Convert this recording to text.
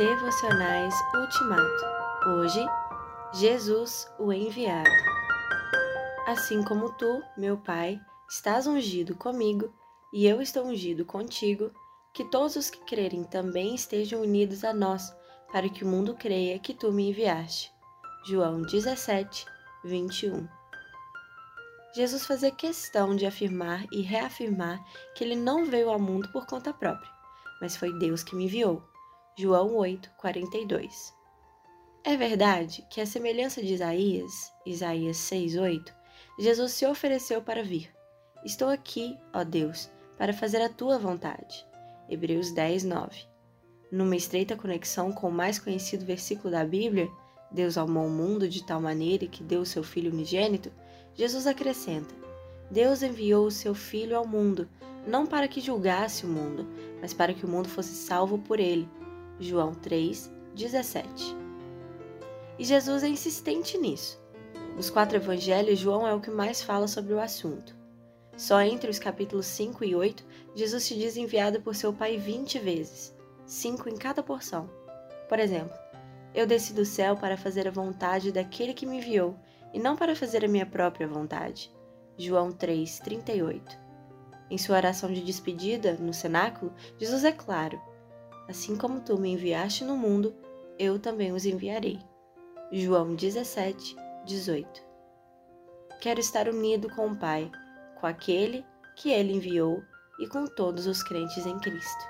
Devocionais Ultimato. Hoje, Jesus, o enviado. Assim como tu, meu Pai, estás ungido comigo e eu estou ungido contigo, que todos os que crerem também estejam unidos a nós, para que o mundo creia que tu me enviaste. João 17, 21. Jesus fazia questão de afirmar e reafirmar que ele não veio ao mundo por conta própria, mas foi Deus que me enviou. João 8, 42. É verdade que, a semelhança de Isaías, Isaías 6, 8, Jesus se ofereceu para vir. Estou aqui, ó Deus, para fazer a tua vontade. Hebreus 10, 9. Numa estreita conexão com o mais conhecido versículo da Bíblia, Deus amou o mundo de tal maneira que deu o seu Filho unigênito, Jesus acrescenta: Deus enviou o seu Filho ao mundo, não para que julgasse o mundo, mas para que o mundo fosse salvo por ele. João 3, 17. E Jesus é insistente nisso. Dos quatro evangelhos, João é o que mais fala sobre o assunto. Só entre os capítulos 5 e 8, Jesus se diz enviado por seu Pai 20 vezes, cinco em cada porção. Por exemplo, eu desci do céu para fazer a vontade daquele que me enviou, e não para fazer a minha própria vontade. João 3, 38. Em sua oração de despedida, no cenáculo, Jesus é claro: Assim como tu me enviaste no mundo, eu também os enviarei. João 17, 18. Quero estar unido com o Pai, com aquele que ele enviou e com todos os crentes em Cristo.